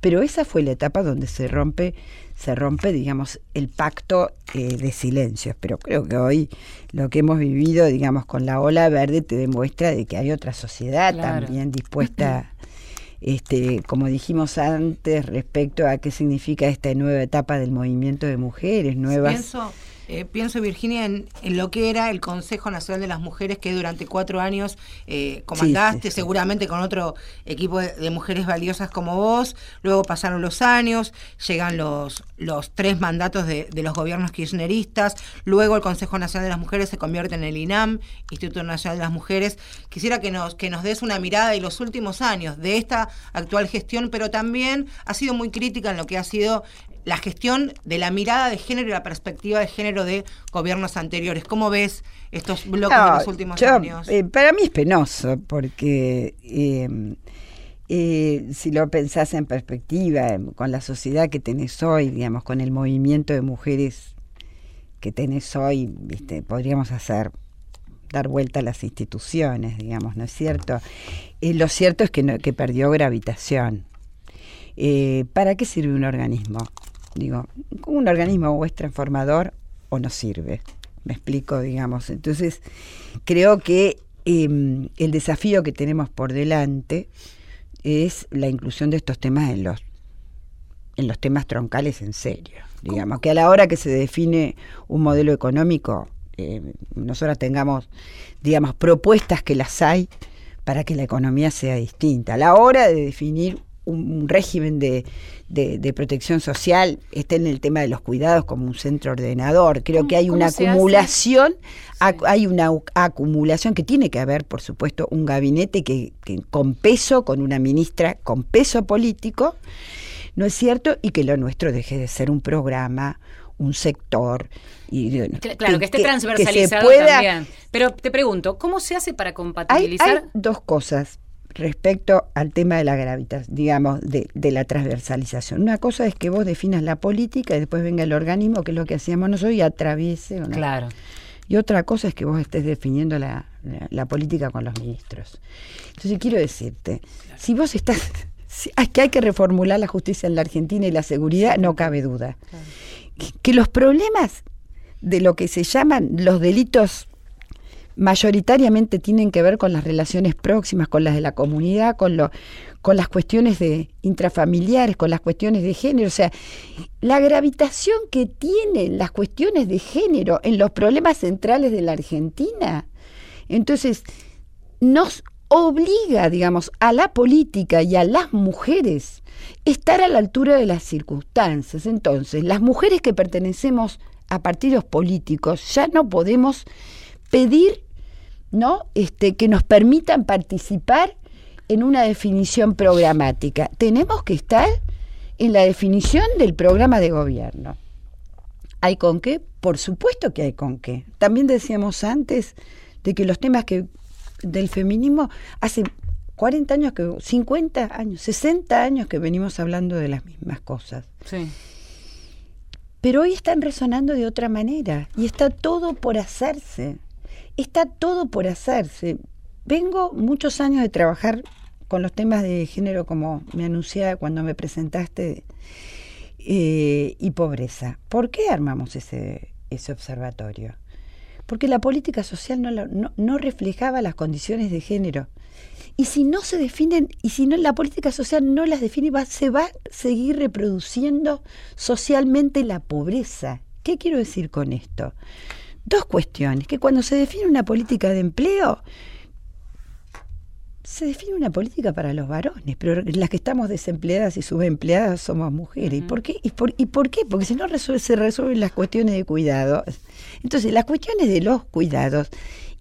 pero esa fue la etapa donde se rompe se rompe digamos el pacto eh, de silencios pero creo que hoy lo que hemos vivido digamos con la ola verde te demuestra de que hay otra sociedad claro. también dispuesta *clears throat* este como dijimos antes respecto a qué significa esta nueva etapa del movimiento de mujeres nuevas Pienso eh, pienso, Virginia, en, en, lo que era el Consejo Nacional de las Mujeres que durante cuatro años eh, comandaste, sí, sí, sí. seguramente con otro equipo de, de, mujeres valiosas como vos. Luego pasaron los años, llegan los, los tres mandatos de, de, los gobiernos kirchneristas. Luego el Consejo Nacional de las Mujeres se convierte en el INAM, Instituto Nacional de las Mujeres. Quisiera que nos, que nos des una mirada de los últimos años de esta actual gestión, pero también ha sido muy crítica en lo que ha sido la gestión de la mirada de género y la perspectiva de género de gobiernos anteriores. ¿Cómo ves estos bloques no, de los últimos yo, años? Eh, para mí es penoso, porque eh, eh, si lo pensás en perspectiva, con la sociedad que tenés hoy, digamos, con el movimiento de mujeres que tenés hoy, ¿viste? podríamos hacer dar vuelta a las instituciones, digamos, ¿no es cierto? lo cierto es que, no, que perdió gravitación. ¿Para qué sirve un organismo? Digo, un organismo o es transformador o no sirve. Me explico, digamos. Entonces, creo que eh, el desafío que tenemos por delante es la inclusión de estos temas en los en los temas troncales en serio. Digamos, que a la hora que se define un modelo económico, eh, nosotros tengamos, digamos, propuestas que las hay para que la economía sea distinta. A la hora de definir un, régimen de, de, de, protección social esté en el tema de los cuidados como un centro ordenador. Creo que hay una acumulación, sí. hay una acumulación que tiene que haber, por supuesto, un gabinete que, que, con peso, con una ministra con peso político, ¿no es cierto? Y que lo nuestro deje de ser un programa, un sector. Y, claro, que, que esté transversalizado que pueda, también. Pero te pregunto, ¿cómo se hace para compatibilizar? Hay, hay dos cosas respecto al tema de la gravitación, digamos, de, de, la transversalización. Una cosa es que vos definas la política y después venga el organismo, que es lo que hacíamos nosotros, y atraviese. ¿no? Claro. Y otra cosa es que vos estés definiendo la, la, la política con los ministros. Entonces quiero decirte, claro. si vos estás... *laughs* Si, es que hay que reformular la justicia en la Argentina y la seguridad, no cabe duda. Claro. Que, que los problemas de lo que se llaman los delitos mayoritariamente tienen que ver con las relaciones próximas, con las de la comunidad, con, con las cuestiones de intrafamiliares, con las cuestiones de género. O sea, la gravitación que tienen las cuestiones de género en los problemas centrales de la Argentina, entonces nos obliga, digamos, a la política y a las mujeres estar a la altura de las circunstancias. Entonces, las mujeres que pertenecemos a partidos políticos ya no podemos pedir ¿no? Este, que nos permitan participar en una definición programática. Tenemos que estar en la definición del programa de gobierno. ¿Hay con qué? Por supuesto que hay con qué. También decíamos antes de que los temas que del feminismo hace 40 años que 50 años, 60 años que venimos hablando de las mismas cosas. Sí. Pero hoy están resonando de otra manera y está todo por hacerse. Está todo por hacerse. Vengo muchos años de trabajar con los temas de género, como me anunciaba cuando me presentaste, eh, y pobreza. ¿Por qué armamos ese, observatorio? Porque la política social no, reflejaba las condiciones de género. Y si no se definen, y si no la política social no las define, se va a seguir reproduciendo socialmente la pobreza. ¿Qué quiero decir con esto? Dos cuestiones, que cuando se define una política de empleo, se define una política para los varones, pero las que estamos desempleadas y subempleadas somos mujeres. ¿Y, por qué? ¿Y, por, ¿Y por qué? Porque si no se resuelven las cuestiones de cuidado. Entonces, las cuestiones de los cuidados,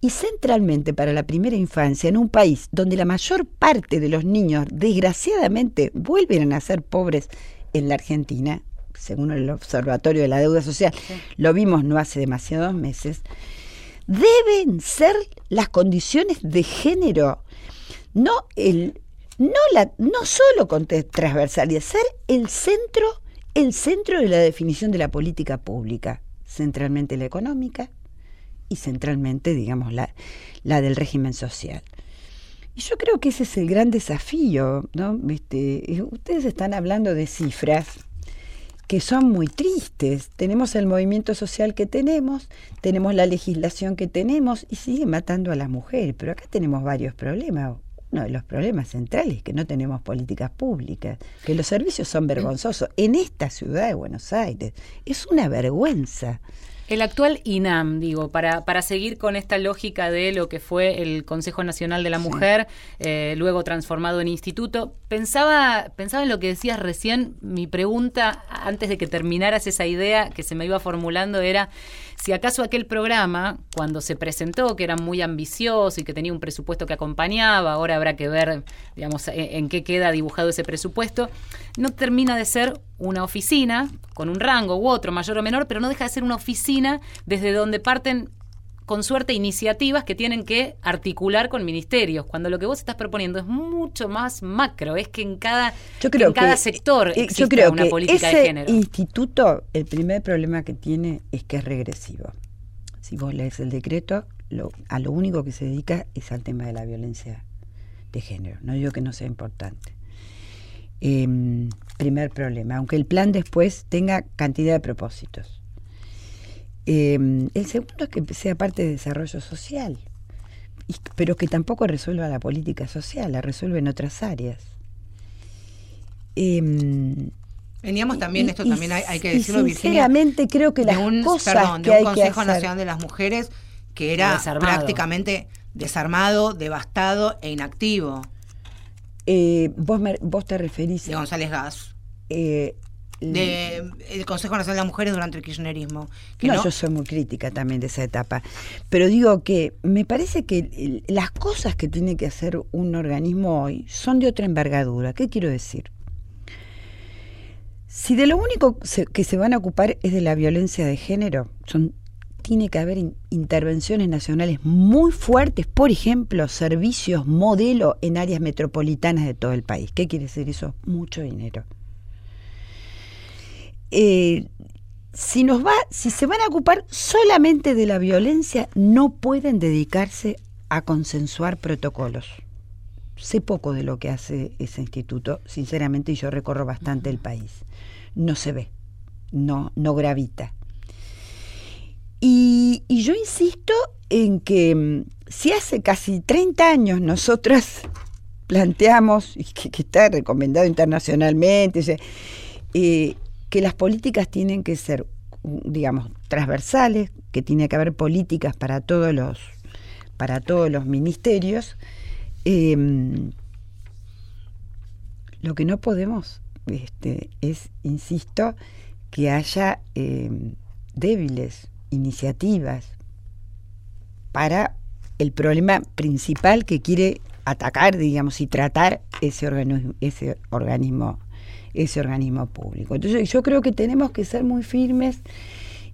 y centralmente para la primera infancia, en un país donde la mayor parte de los niños, desgraciadamente, vuelven a ser pobres en la Argentina, según el Observatorio de la Deuda Social, lo vimos no hace demasiados meses, deben ser las condiciones de género, no el no la no solo con transversalidad, ser el centro el centro de la definición de la política pública, centralmente la económica y centralmente, digamos, la, la del régimen social. Y yo creo que ese es el gran desafío, ¿no? Este, ustedes están hablando de cifras, que son muy tristes. Tenemos el movimiento social que tenemos, tenemos la legislación que tenemos y sigue matando a las mujeres. Pero acá tenemos varios problemas. Uno de los problemas centrales es que no tenemos políticas públicas, que los servicios son vergonzosos. En esta ciudad de Buenos Aires es una vergüenza. El actual INAM, digo, para, para seguir con esta lógica de lo que fue el Consejo Nacional de la Mujer, eh, luego transformado en instituto, pensaba, pensaba en lo que decías recién, mi pregunta antes de que terminaras esa idea que se me iba formulando era si acaso aquel programa, cuando se presentó, que era muy ambicioso y que tenía un presupuesto que acompañaba, ahora habrá que ver, digamos, en, qué queda dibujado ese presupuesto, no termina de ser una oficina con un rango u otro, mayor o menor, pero no deja de ser una oficina desde donde parten con suerte iniciativas que tienen que articular con ministerios, cuando lo que vos estás proponiendo es mucho más macro, es que en cada, en cada sector eh, existe yo creo una que política ese de género. instituto, el primer problema que tiene es que es regresivo. Si vos lees el decreto, lo, a lo único que se dedica es al tema de la violencia de género. No digo que no sea importante. Em, primer problema, aunque el plan después tenga cantidad de propósitos. Em, el segundo es que sea parte de desarrollo social, pero que tampoco resuelva la política social, la resuelve en otras áreas. Em, Veníamos también, y- esto y- también hay, hay que y decirlo, Virginia, sinceramente creo que de las un, cosas perdón, que de un hay que Consejo hacer- Nacional de las Mujeres que era Desarmado. prácticamente desarmado, devastado e inactivo, Eh, vos, me- vos te referís de González Gas. eh, De, el Consejo Nacional de las Mujeres durante el kirchnerismo. Que no, no, yo soy muy crítica también de esa etapa. Pero digo que me parece que las cosas que tiene que hacer un organismo hoy son de otra envergadura. ¿Qué quiero decir? Si de lo único que se van a ocupar es de la violencia de género, son, tiene que haber in- intervenciones nacionales muy fuertes, por ejemplo, servicios modelo en áreas metropolitanas de todo el país. ¿Qué quiere decir eso? Mucho dinero. Eh, si nos va, si se van a ocupar solamente de la violencia, no pueden dedicarse a consensuar protocolos. Sé poco de lo que hace ese instituto, sinceramente, y yo recorro bastante el país. No se ve, no, no gravita. Y, y yo insisto en que mm, si hace casi 30 años nosotras planteamos, y que, que está recomendado internacionalmente, eh, que las políticas tienen que ser, digamos, transversales, que tiene que haber políticas para todos los, para todos los ministerios. eh, lo que no podemos este, es, insisto, que haya eh, débiles iniciativas para el problema principal que quiere atacar, digamos, y tratar ese organismo, ese organismo, ese organismo público. Entonces yo creo que tenemos que ser muy firmes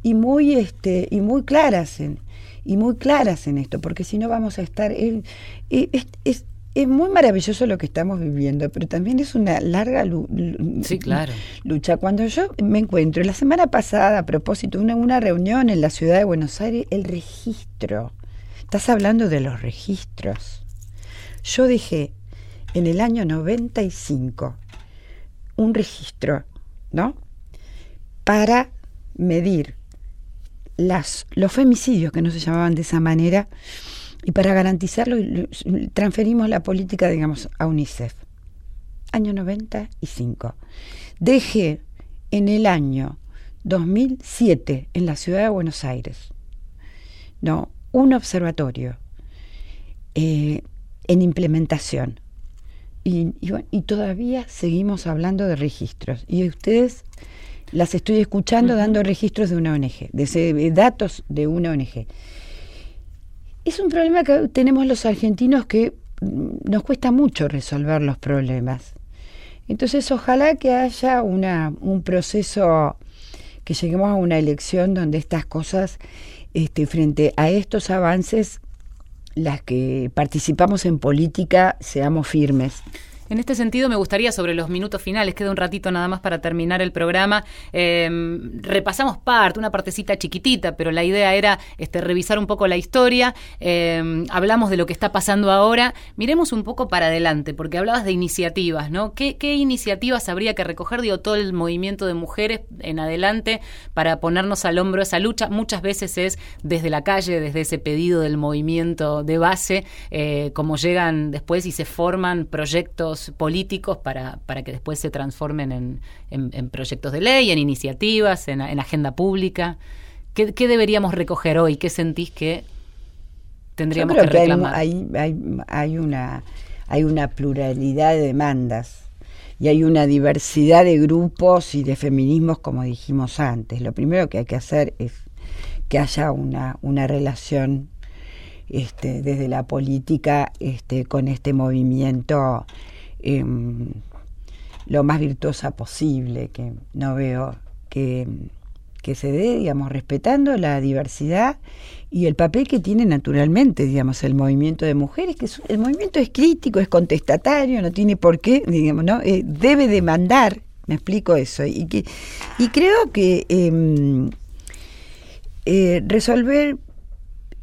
y muy este, y muy claras en, y muy claras en esto, porque si no vamos a estar. Es, es, muy maravilloso lo que estamos viviendo, pero también es una larga Sí, claro. lucha. Cuando yo me encuentro, la semana pasada, a propósito, una, una reunión en la ciudad de Buenos Aires, el registro. Estás hablando de los registros. Yo dejé en el año 95 un registro, ¿no? Para medir las, los femicidios, que no se llamaban de esa manera, y para garantizarlo lo- transferimos la política, digamos, a UNICEF. Año 95. Dejé en el año 2007 en la ciudad de Buenos Aires, ¿no? Un observatorio eh, en implementación. Y, y bueno, y todavía seguimos hablando de registros. Y ustedes las estoy escuchando dando registros de una ONG, de, datos de una ONG. Es un problema que tenemos los argentinos que mm, nos cuesta mucho resolver los problemas. Entonces, ojalá que haya una, un proceso, que lleguemos a una elección donde estas cosas, este, frente a estos avances, las que participamos en política, seamos firmes. En este sentido, me gustaría sobre los minutos finales, queda un ratito nada más para terminar el programa. eh, repasamos parte, una partecita chiquitita, pero la idea era este, revisar un poco la historia. eh, hablamos de lo que está pasando ahora. Miremos un poco para adelante, porque hablabas de iniciativas, ¿no? ¿Qué, qué iniciativas habría que recoger, digo, todo el movimiento de mujeres en adelante para ponernos al hombro esa lucha? Muchas veces es desde la calle, desde ese pedido del movimiento de base, eh, como llegan después y se forman proyectos políticos para, para que después se transformen en, en- en proyectos de ley, en iniciativas, en, en agenda pública. ¿Qué, qué deberíamos recoger hoy? ¿Qué sentís que tendríamos Yo creo que que reclamar? hay, hay, hay una, hay una pluralidad de demandas y hay una diversidad de grupos y de feminismos, como dijimos antes. Lo primero que hay que hacer es que haya una, una relación este, desde la política este, con este movimiento em, lo más virtuosa posible, que no veo que, que se dé, digamos, respetando la diversidad y el papel que tiene naturalmente, digamos, el movimiento de mujeres, que el movimiento es crítico, es contestatario, no tiene por qué, digamos, ¿no? Eh, debe demandar, me explico eso, y, que, y creo que em, eh, resolver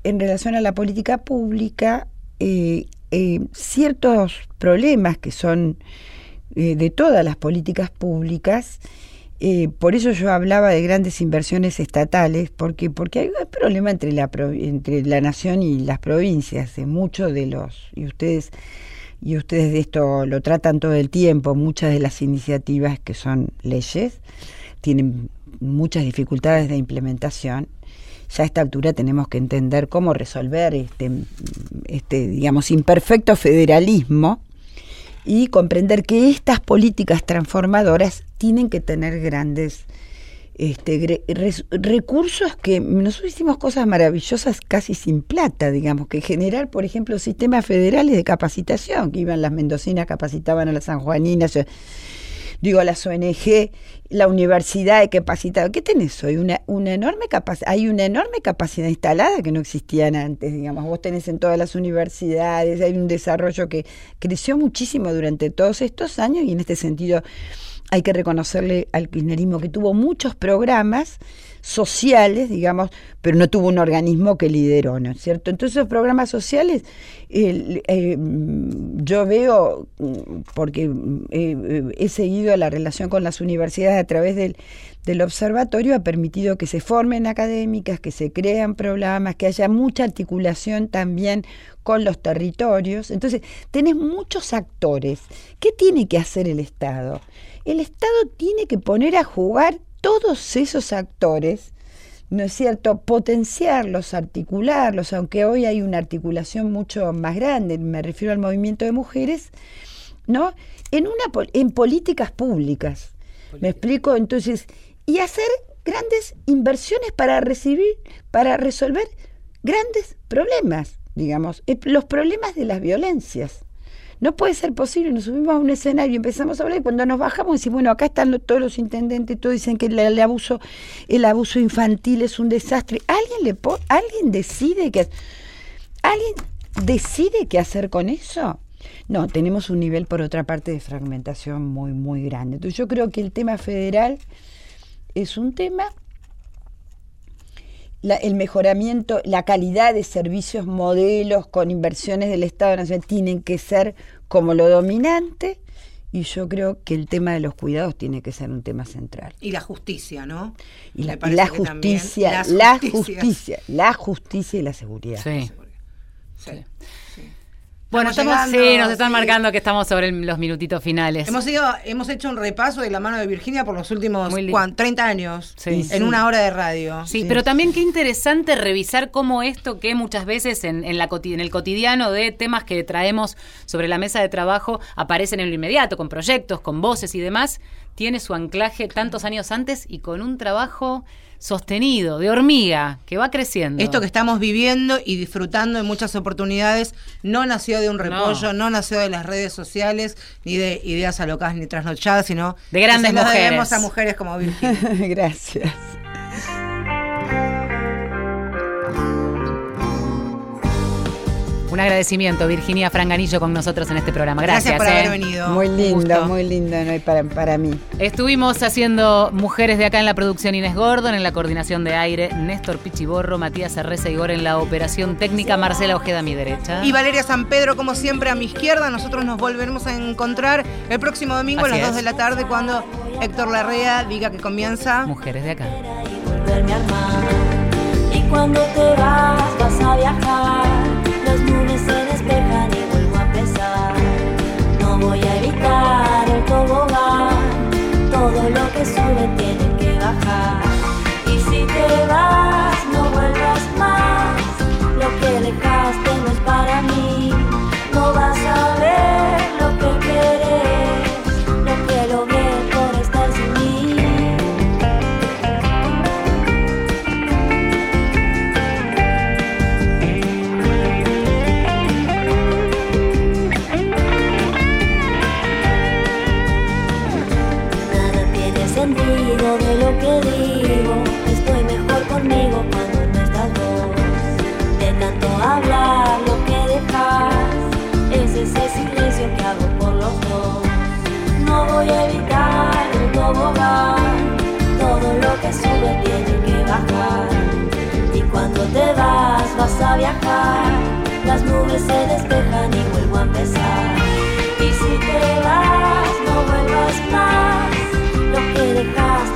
en relación a la política pública eh, eh, ciertos problemas que son eh, de todas las políticas públicas. eh, por eso yo hablaba de grandes inversiones estatales, porque porque hay un problema entre la entre la nación y las provincias. En muchos de los y ustedes y ustedes de esto lo tratan todo el tiempo. Muchas de las iniciativas que son leyes tienen muchas dificultades de implementación ya a esta altura tenemos que entender cómo resolver este, este digamos, imperfecto federalismo y comprender que estas políticas transformadoras tienen que tener grandes este, recursos que nosotros hicimos cosas maravillosas casi sin plata, digamos, que generar, por ejemplo, sistemas federales de capacitación, que iban las mendocinas, capacitaban a las sanjuaninas, yo- digo, las ONG, la universidad de capacitado. ¿Qué tenés hoy? Una, una enorme capacidad, hay una enorme capacidad instalada que no existían antes, digamos. Vos tenés en todas las universidades, hay un desarrollo que creció muchísimo durante todos estos años y en este sentido hay que reconocerle al kirchnerismo que tuvo muchos programas sociales, digamos, pero no tuvo un organismo que lideró, ¿no es cierto? Entonces los programas sociales, eh, yo veo, mm, porque mm, eh, he seguido la relación con las universidades a través del, del observatorio, ha permitido que se formen académicas, que se crean programas, que haya mucha articulación también con los territorios. Entonces, tenés muchos actores. ¿Qué tiene que hacer el Estado? El Estado tiene que poner a jugar todos esos actores, ¿no es cierto? Potenciarlos, articularlos, aunque hoy hay una articulación mucho más grande, me refiero al movimiento de mujeres, ¿no? En, una, en políticas públicas. ¿Me explico? Entonces, y hacer grandes inversiones para recibir, para resolver grandes problemas, digamos, eh, los problemas de las violencias. No puede ser posible, nos subimos a un escenario y empezamos a hablar y cuando nos bajamos decimos, bueno, acá están todos los intendentes, todos dicen que el, abuso, el abuso infantil es un desastre. ¿Alguien le alguien decide que alguien decide qué hacer con eso? No, tenemos un nivel por otra parte de fragmentación muy muy grande. Entonces yo creo que el tema federal es un tema el mejoramiento, la calidad de servicios, modelos con inversiones del Estado Nacional tienen que ser como lo dominante y yo creo que el tema de los cuidados tiene que ser un tema central. Y la justicia, ¿no? Y la, y la justicia, la justicia, la justicia y la seguridad. Sí. Sí. Bueno, Estamos estamos, llegando, sí, nos están sí. marcando que estamos sobre el- los minutitos finales. Hemos, ido, hemos hecho un repaso de la mano de Virginia por los últimos. ¿cuán? 30 años Sí. en una hora de radio. Sí, pero también qué interesante revisar cómo esto que muchas veces en, en la, en el cotidiano de temas que traemos sobre la mesa de trabajo aparecen en lo inmediato, con proyectos, con voces y demás, tiene su anclaje tantos años antes y con un trabajo sostenido, de hormiga, que va creciendo. Esto que estamos viviendo y disfrutando en muchas oportunidades no nació de un repollo, no, nació de las redes sociales, ni de ideas alocadas ni trasnochadas, sino De grandes mujeres. debemos a mujeres como Virginia. *laughs* Gracias. Un agradecimiento, Virginia Franganillo, con nosotros en este programa. Gracias. por ¿eh? haber venido. Muy lindo, muy lindo para, para mí. Estuvimos haciendo Mujeres de acá en la producción Inés Gordon, en la coordinación de aire Néstor Pichiborro, Matías Arreza Igor en la operación técnica, Marcela Ojeda a mi derecha. Y Valeria San Pedro, como siempre, a mi izquierda. Nosotros nos volveremos a encontrar el próximo domingo Así a las es. 2 de la tarde cuando Héctor Larrea diga que comienza. Mujeres de acá. Y cuando te vas, vas a viajar. Todo lo que sube tiene que bajar. voy a evitar el tobogán. Todo lo que sube tiene que bajar. Y cuando te vas, vas a viajar. Las nubes se despejan y vuelvo a empezar. Y si te vas, no vuelvas más. Lo que dejaste.